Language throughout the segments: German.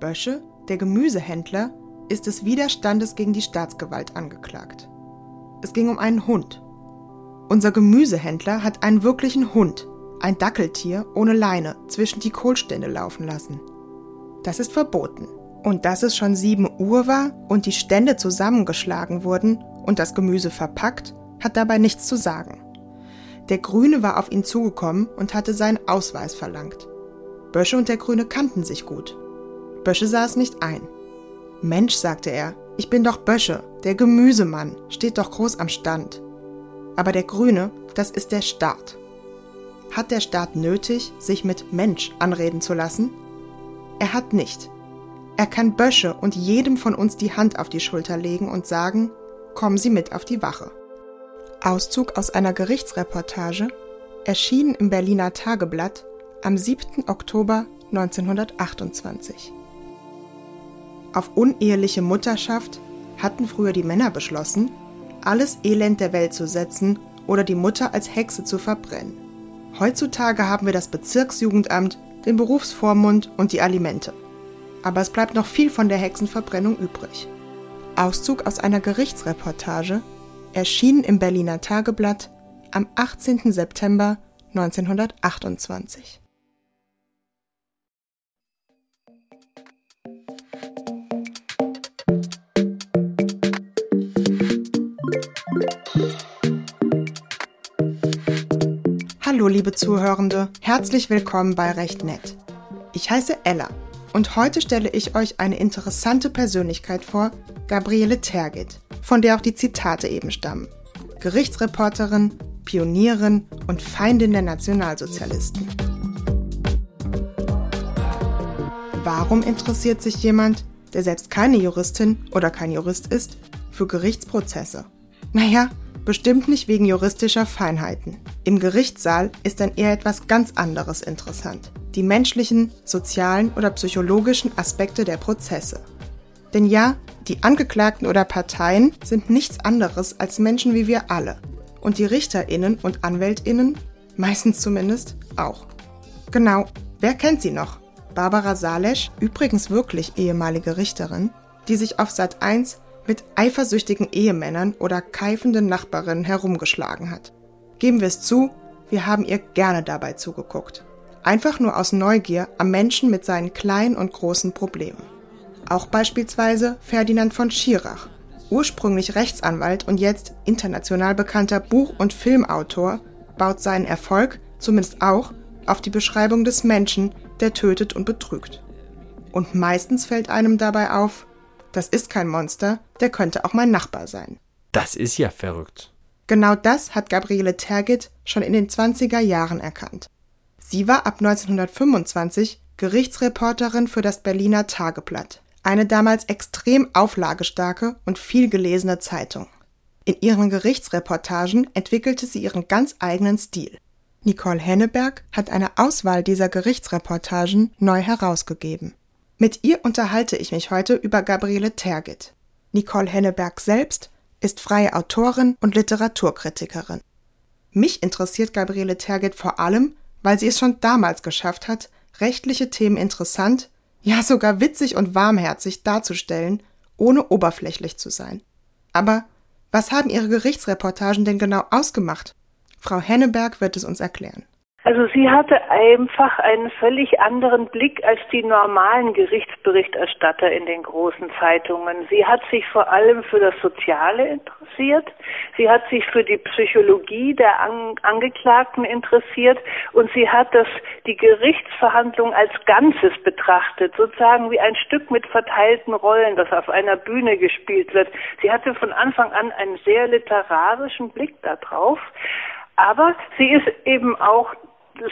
Bösche, der Gemüsehändler, ist des Widerstandes gegen die Staatsgewalt angeklagt. Es ging um einen Hund. Unser Gemüsehändler hat einen wirklichen Hund, ein Dackeltier ohne Leine, zwischen die Kohlstände laufen lassen. Das ist verboten. Und dass es schon 7 Uhr war und die Stände zusammengeschlagen wurden und das Gemüse verpackt, hat dabei nichts zu sagen. Der Grüne war auf ihn zugekommen und hatte seinen Ausweis verlangt. Bösche und der Grüne kannten sich gut. Bösche sah es nicht ein. Mensch, sagte er, ich bin doch Bösche, der Gemüsemann, steht doch groß am Stand. Aber der Grüne, das ist der Staat. Hat der Staat nötig, sich mit Mensch anreden zu lassen? Er hat nicht. Er kann Bösche und jedem von uns die Hand auf die Schulter legen und sagen, kommen Sie mit auf die Wache. Auszug aus einer Gerichtsreportage, erschienen im Berliner Tageblatt am 7. Oktober 1928. Auf uneheliche Mutterschaft hatten früher die Männer beschlossen, alles Elend der Welt zu setzen oder die Mutter als Hexe zu verbrennen. Heutzutage haben wir das Bezirksjugendamt, den Berufsvormund und die Alimente. Aber es bleibt noch viel von der Hexenverbrennung übrig. Auszug aus einer Gerichtsreportage, erschienen im Berliner Tageblatt am 18. September 1928. Hallo liebe Zuhörende, herzlich willkommen bei Recht Nett. Ich heiße Ella und heute stelle ich euch eine interessante Persönlichkeit vor, Gabriele Tergit, von der auch die Zitate eben stammen. Gerichtsreporterin, Pionierin und Feindin der Nationalsozialisten. Warum interessiert sich jemand, der selbst keine Juristin oder kein Jurist ist, für Gerichtsprozesse? Naja, bestimmt nicht wegen juristischer Feinheiten. Im Gerichtssaal ist dann eher etwas ganz anderes interessant. Die menschlichen, sozialen oder psychologischen Aspekte der Prozesse. Denn ja, die Angeklagten oder Parteien sind nichts anderes als Menschen wie wir alle. Und die Richterinnen und Anwältinnen, meistens zumindest, auch. Genau, wer kennt sie noch? Barbara Salesch, übrigens wirklich ehemalige Richterin, die sich auf Sat 1 mit eifersüchtigen Ehemännern oder keifenden Nachbarinnen herumgeschlagen hat. Geben wir es zu, wir haben ihr gerne dabei zugeguckt. Einfach nur aus Neugier am Menschen mit seinen kleinen und großen Problemen. Auch beispielsweise Ferdinand von Schirach, ursprünglich Rechtsanwalt und jetzt international bekannter Buch- und Filmautor, baut seinen Erfolg, zumindest auch, auf die Beschreibung des Menschen, der tötet und betrügt. Und meistens fällt einem dabei auf, das ist kein Monster, der könnte auch mein Nachbar sein. Das ist ja verrückt. Genau das hat Gabriele Tergit schon in den 20er Jahren erkannt. Sie war ab 1925 Gerichtsreporterin für das Berliner Tageblatt, eine damals extrem auflagestarke und viel gelesene Zeitung. In ihren Gerichtsreportagen entwickelte sie ihren ganz eigenen Stil. Nicole Henneberg hat eine Auswahl dieser Gerichtsreportagen neu herausgegeben. Mit ihr unterhalte ich mich heute über Gabriele Tergit. Nicole Henneberg selbst ist freie Autorin und Literaturkritikerin. Mich interessiert Gabriele Tergit vor allem, weil sie es schon damals geschafft hat, rechtliche Themen interessant, ja sogar witzig und warmherzig darzustellen, ohne oberflächlich zu sein. Aber was haben ihre Gerichtsreportagen denn genau ausgemacht? Frau Henneberg wird es uns erklären. Also sie hatte einfach einen völlig anderen Blick als die normalen Gerichtsberichterstatter in den großen Zeitungen. Sie hat sich vor allem für das Soziale interessiert. Sie hat sich für die Psychologie der An Angeklagten interessiert und sie hat das, die Gerichtsverhandlung als Ganzes betrachtet, sozusagen wie ein Stück mit verteilten Rollen, das auf einer Bühne gespielt wird. Sie hatte von Anfang an einen sehr literarischen Blick darauf. Aber sie ist eben auch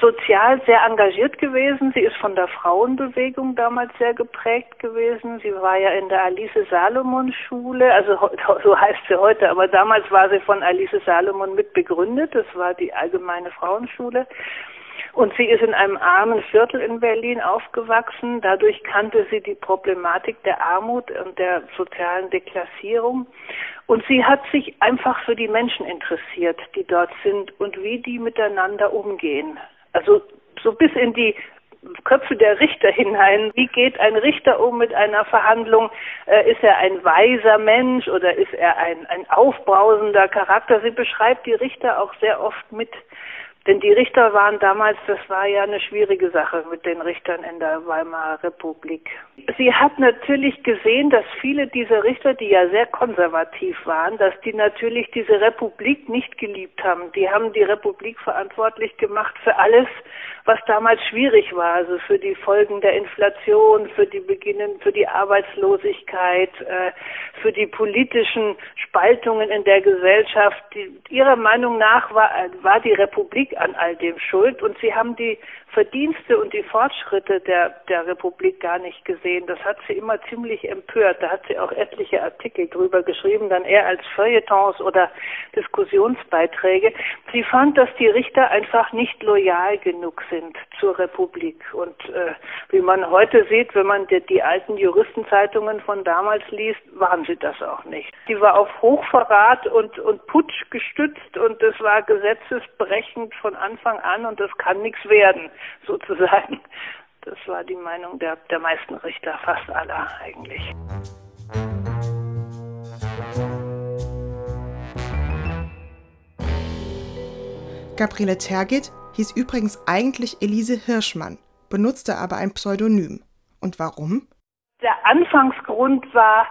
sozial sehr engagiert gewesen. Sie ist von der Frauenbewegung damals sehr geprägt gewesen. Sie war ja in der Alice Salomon Schule, also so heißt sie heute, aber damals war sie von Alice Salomon mit begründet. Das war die allgemeine Frauenschule. Und sie ist in einem armen Viertel in Berlin aufgewachsen. Dadurch kannte sie die Problematik der Armut und der sozialen Deklassierung. Und sie hat sich einfach für die Menschen interessiert, die dort sind und wie die miteinander umgehen. Also so bis in die Köpfe der Richter hinein. Wie geht ein Richter um mit einer Verhandlung? Äh, ist er ein weiser Mensch oder ist er ein, ein aufbrausender Charakter? Sie beschreibt die Richter auch sehr oft mit denn die Richter waren damals, das war ja eine schwierige Sache mit den Richtern in der Weimarer Republik. Sie hat natürlich gesehen, dass viele dieser Richter, die ja sehr konservativ waren, dass die natürlich diese Republik nicht geliebt haben. Die haben die Republik verantwortlich gemacht für alles, was damals schwierig war, also für die Folgen der Inflation, für die Beginnen, für die Arbeitslosigkeit, äh, für die politischen Spaltungen in der Gesellschaft. Ihrer Meinung nach war, war die Republik an all dem schuld und sie haben die Verdienste und die Fortschritte der, der Republik gar nicht gesehen. Das hat sie immer ziemlich empört. Da hat sie auch etliche Artikel drüber geschrieben, dann eher als Feuilletons oder Diskussionsbeiträge. Sie fand, dass die Richter einfach nicht loyal genug sind zur Republik. Und äh, wie man heute sieht, wenn man die, die alten Juristenzeitungen von damals liest, waren sie das auch nicht. Die war auf Hochverrat und, und Putsch gestützt und es war gesetzesbrechend von Anfang an und das kann nichts werden, sozusagen. Das war die Meinung der, der meisten Richter, fast aller eigentlich. Gabriele Tergit hieß übrigens eigentlich Elise Hirschmann, benutzte aber ein Pseudonym. Und warum? Der Anfangsgrund war,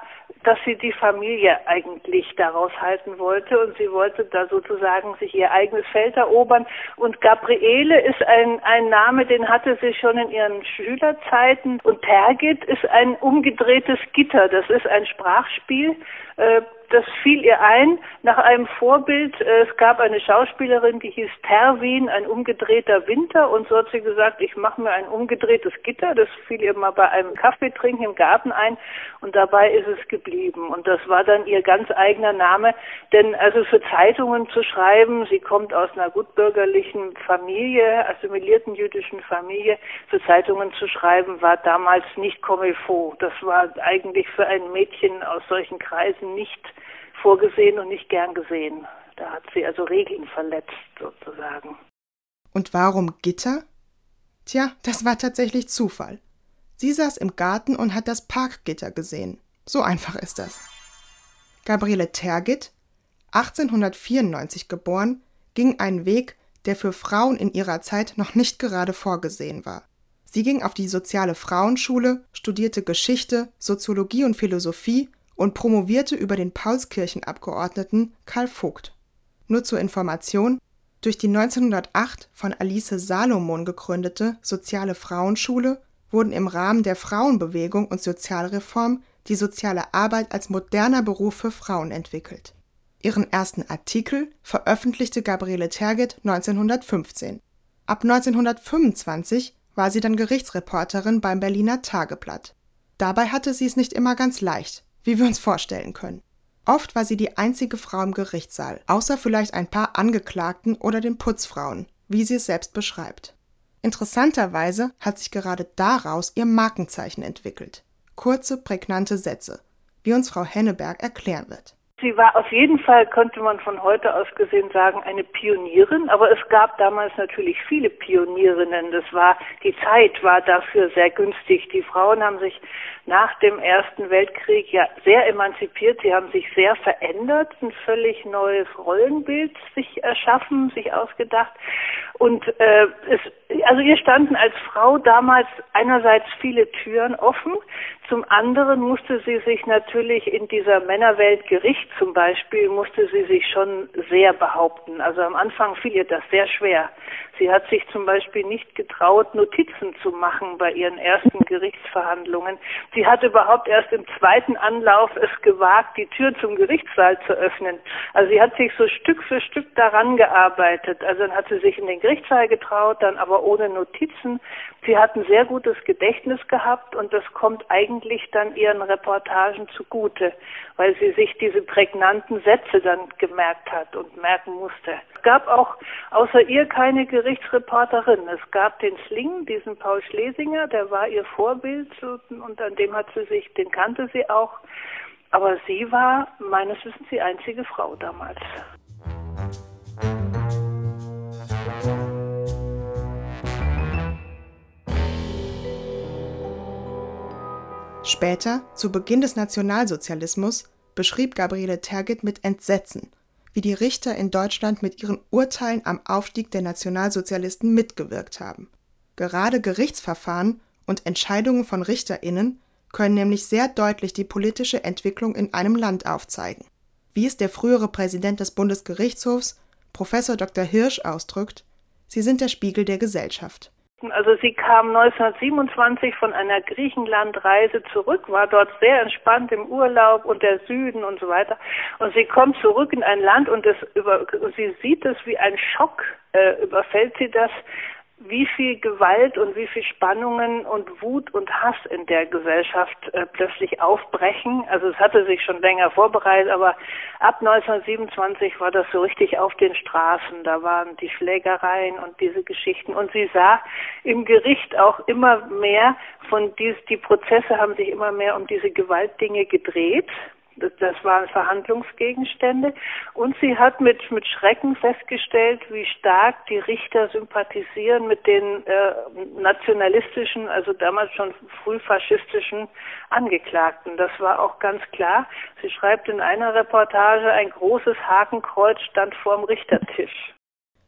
dass sie die Familie eigentlich daraus halten wollte und sie wollte da sozusagen sich ihr eigenes Feld erobern. Und Gabriele ist ein, ein Name, den hatte sie schon in ihren Schülerzeiten. Und Tergit ist ein umgedrehtes Gitter. Das ist ein Sprachspiel, äh, das fiel ihr ein nach einem Vorbild. Es gab eine Schauspielerin, die hieß Terwin, ein umgedrehter Winter. Und so hat sie gesagt, ich mache mir ein umgedrehtes Gitter. Das fiel ihr mal bei einem Kaffeetrinken im Garten ein. Und dabei ist es geblieben. Und das war dann ihr ganz eigener Name. Denn also für Zeitungen zu schreiben, sie kommt aus einer gutbürgerlichen Familie, assimilierten jüdischen Familie, für Zeitungen zu schreiben, war damals nicht comme il faut. Das war eigentlich für ein Mädchen aus solchen Kreisen nicht vorgesehen und nicht gern gesehen. Da hat sie also Regeln verletzt sozusagen. Und warum Gitter? Tja, das war tatsächlich Zufall. Sie saß im Garten und hat das Parkgitter gesehen. So einfach ist das. Gabriele Tergit, 1894 geboren, ging einen Weg, der für Frauen in ihrer Zeit noch nicht gerade vorgesehen war. Sie ging auf die soziale Frauenschule, studierte Geschichte, Soziologie und Philosophie und promovierte über den Paulskirchenabgeordneten Karl Vogt. Nur zur Information, durch die 1908 von Alice Salomon gegründete Soziale Frauenschule wurden im Rahmen der Frauenbewegung und Sozialreform die soziale Arbeit als moderner Beruf für Frauen entwickelt. Ihren ersten Artikel veröffentlichte Gabriele Tergit 1915. Ab 1925 war sie dann Gerichtsreporterin beim Berliner Tageblatt. Dabei hatte sie es nicht immer ganz leicht wie wir uns vorstellen können. Oft war sie die einzige Frau im Gerichtssaal, außer vielleicht ein paar Angeklagten oder den Putzfrauen, wie sie es selbst beschreibt. Interessanterweise hat sich gerade daraus ihr Markenzeichen entwickelt. Kurze, prägnante Sätze, wie uns Frau Henneberg erklären wird. Sie war auf jeden Fall, könnte man von heute aus gesehen sagen, eine Pionierin, aber es gab damals natürlich viele Pionierinnen. Das war, die Zeit war dafür sehr günstig. Die Frauen haben sich nach dem Ersten Weltkrieg ja sehr emanzipiert. Sie haben sich sehr verändert, ein völlig neues Rollenbild sich erschaffen, sich ausgedacht. Und äh, es, also ihr standen als Frau damals einerseits viele Türen offen, zum anderen musste sie sich natürlich in dieser Männerwelt Gericht zum Beispiel, musste sie sich schon sehr behaupten. Also am Anfang fiel ihr das sehr schwer. Sie hat sich zum Beispiel nicht getraut, Notizen zu machen bei ihren ersten Gerichtsverhandlungen. Sie hat überhaupt erst im zweiten Anlauf es gewagt, die Tür zum Gerichtssaal zu öffnen. Also sie hat sich so Stück für Stück daran gearbeitet. Also dann hat sie sich in den Gerichtssaal getraut, dann aber ohne Notizen. Sie hat ein sehr gutes Gedächtnis gehabt und das kommt eigentlich dann ihren Reportagen zugute, weil sie sich diese prägnanten Sätze dann gemerkt hat und merken musste. Es gab auch außer ihr keine Gerichtsreporterin. Es gab den Sling, diesen Paul Schlesinger, der war ihr Vorbild und an dem hat sie sich, den kannte sie auch. Aber sie war meines Wissens die einzige Frau damals. Später, zu Beginn des Nationalsozialismus, beschrieb Gabriele Tergit mit Entsetzen, wie die Richter in Deutschland mit ihren Urteilen am Aufstieg der Nationalsozialisten mitgewirkt haben. Gerade Gerichtsverfahren und Entscheidungen von Richterinnen können nämlich sehr deutlich die politische Entwicklung in einem Land aufzeigen. Wie es der frühere Präsident des Bundesgerichtshofs, Professor Dr. Hirsch, ausdrückt, sie sind der Spiegel der Gesellschaft. Also sie kam 1927 von einer Griechenlandreise zurück, war dort sehr entspannt im Urlaub und der Süden und so weiter. Und sie kommt zurück in ein Land und es über, sie sieht es wie ein Schock, äh, überfällt sie das, wie viel Gewalt und wie viel Spannungen und Wut und Hass in der Gesellschaft äh, plötzlich aufbrechen. Also es hatte sich schon länger vorbereitet, aber ab 1927 war das so richtig auf den Straßen. Da waren die Schlägereien und diese Geschichten. Und sie sah im Gericht auch immer mehr von dies, die Prozesse haben sich immer mehr um diese Gewaltdinge gedreht. Das, waren Verhandlungsgegenstände. Und sie hat mit, mit Schrecken festgestellt, wie stark die Richter sympathisieren mit den äh, nationalistischen, also damals schon frühfaschistischen Angeklagten. Das war auch ganz klar. Sie schreibt in einer Reportage, ein großes Hakenkreuz stand vorm Richtertisch.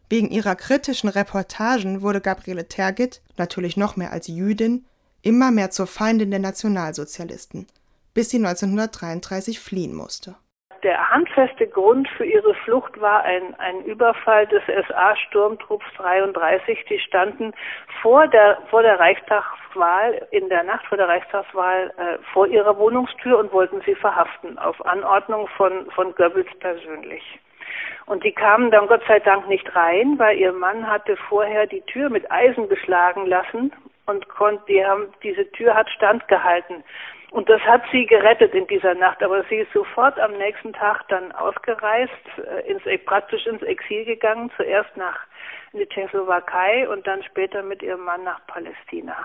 Wegen ihrer kritischen Reportagen wurde Gabriele Tergit, natürlich noch mehr als Jüdin, immer mehr zur Feindin der Nationalsozialisten bis sie 1933 fliehen musste. Der handfeste Grund für ihre Flucht war ein, ein Überfall des SA-Sturmtrupps 33. Die standen vor der, vor der Reichstagswahl, in der Nacht vor der Reichstagswahl, äh, vor ihrer Wohnungstür und wollten sie verhaften, auf Anordnung von, von Goebbels persönlich. Und die kamen dann Gott sei Dank nicht rein, weil ihr Mann hatte vorher die Tür mit Eisen beschlagen lassen und konnte, die haben, diese Tür hat standgehalten. Und das hat sie gerettet in dieser Nacht. Aber sie ist sofort am nächsten Tag dann ausgereist, äh, ins, praktisch ins Exil gegangen, zuerst nach in die Tschechoslowakei und dann später mit ihrem Mann nach Palästina.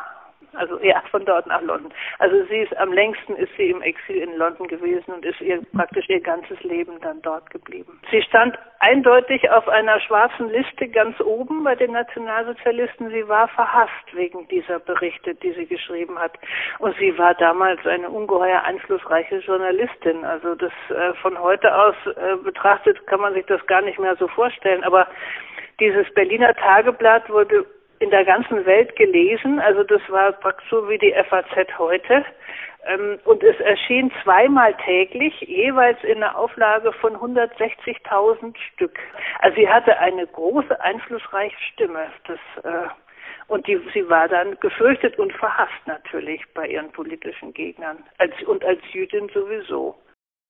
Also ja, von dort nach London. Also sie ist am längsten ist sie im Exil in London gewesen und ist ihr praktisch ihr ganzes Leben dann dort geblieben. Sie stand eindeutig auf einer schwarzen Liste ganz oben bei den Nationalsozialisten. Sie war verhasst wegen dieser Berichte, die sie geschrieben hat. Und sie war damals eine ungeheuer einflussreiche Journalistin. Also das äh, von heute aus äh, betrachtet kann man sich das gar nicht mehr so vorstellen. Aber dieses Berliner Tageblatt wurde in der ganzen Welt gelesen. Also das war praktisch so wie die FAZ heute. Ähm, und es erschien zweimal täglich, jeweils in einer Auflage von 160.000 Stück. Also sie hatte eine große, einflussreiche Stimme. Das, äh, und die, sie war dann gefürchtet und verhasst natürlich bei ihren politischen Gegnern. Als, und als Jüdin sowieso.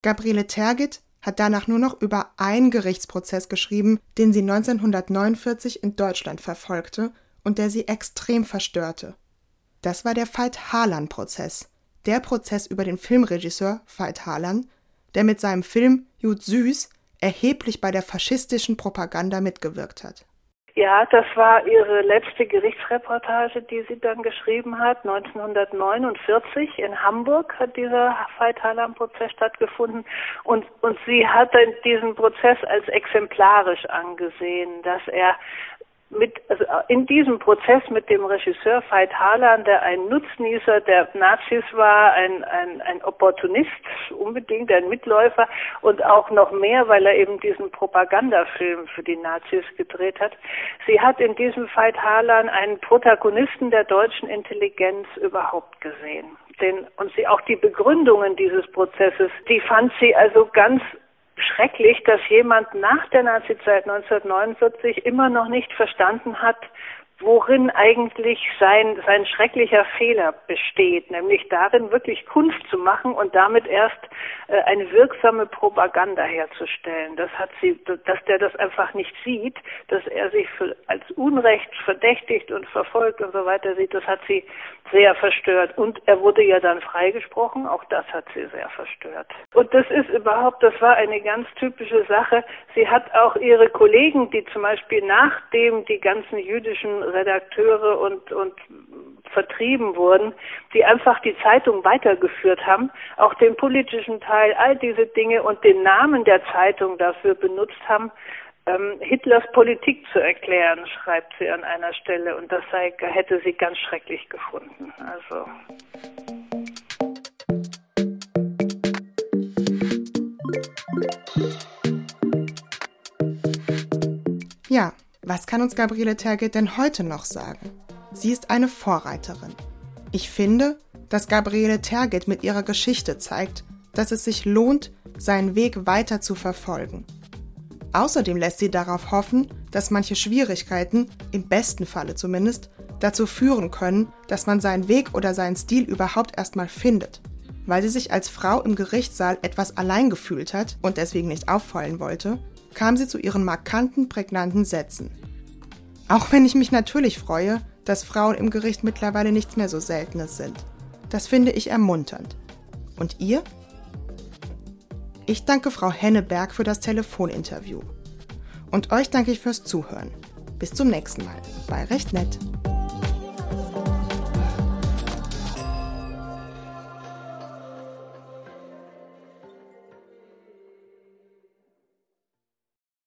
Gabriele Tergit hat danach nur noch über einen Gerichtsprozess geschrieben, den sie 1949 in Deutschland verfolgte und der sie extrem verstörte. Das war der Veit Harlan-Prozess, der Prozess über den Filmregisseur Veit Harlan, der mit seinem Film Jud Süß erheblich bei der faschistischen Propaganda mitgewirkt hat. Ja, das war ihre letzte Gerichtsreportage, die sie dann geschrieben hat. 1949 in Hamburg hat dieser Veit Harlan-Prozess stattgefunden und, und sie hat diesen Prozess als exemplarisch angesehen, dass er mit, also in diesem Prozess mit dem Regisseur Veit Harlan, der ein Nutznießer der Nazis war, ein, ein, ein Opportunist, unbedingt ein Mitläufer und auch noch mehr, weil er eben diesen Propagandafilm für die Nazis gedreht hat. Sie hat in diesem Veit Harlan einen Protagonisten der deutschen Intelligenz überhaupt gesehen. Den, und sie auch die Begründungen dieses Prozesses, die fand sie also ganz schrecklich, dass jemand nach der Nazizeit 1949 immer noch nicht verstanden hat, worin eigentlich sein, sein schrecklicher Fehler besteht, nämlich darin, wirklich Kunst zu machen und damit erst äh, eine wirksame Propaganda herzustellen. Das hat sie, dass der das einfach nicht sieht, dass er sich für, als Unrecht verdächtigt und verfolgt und so weiter sieht, das hat sie sehr verstört. Und er wurde ja dann freigesprochen, auch das hat sie sehr verstört. Und das ist überhaupt, das war eine ganz typische Sache. Sie hat auch ihre Kollegen, die zum Beispiel nachdem die ganzen jüdischen Redakteure und, und vertrieben wurden, die einfach die Zeitung weitergeführt haben, auch den politischen Teil, all diese Dinge und den Namen der Zeitung dafür benutzt haben, ähm, Hitlers Politik zu erklären, schreibt sie an einer Stelle. Und das sei, hätte sie ganz schrecklich gefunden. Also. Ja, was kann uns Gabriele Tergit denn heute noch sagen? Sie ist eine Vorreiterin. Ich finde, dass Gabriele Tergit mit ihrer Geschichte zeigt, dass es sich lohnt, seinen Weg weiter zu verfolgen. Außerdem lässt sie darauf hoffen, dass manche Schwierigkeiten, im besten Falle zumindest, dazu führen können, dass man seinen Weg oder seinen Stil überhaupt erstmal findet. Weil sie sich als Frau im Gerichtssaal etwas allein gefühlt hat und deswegen nicht auffallen wollte, kam sie zu ihren markanten, prägnanten Sätzen. Auch wenn ich mich natürlich freue, dass Frauen im Gericht mittlerweile nichts mehr so Seltenes sind. Das finde ich ermunternd. Und ihr? Ich danke Frau Henneberg für das Telefoninterview. Und euch danke ich fürs Zuhören. Bis zum nächsten Mal bei Recht Nett.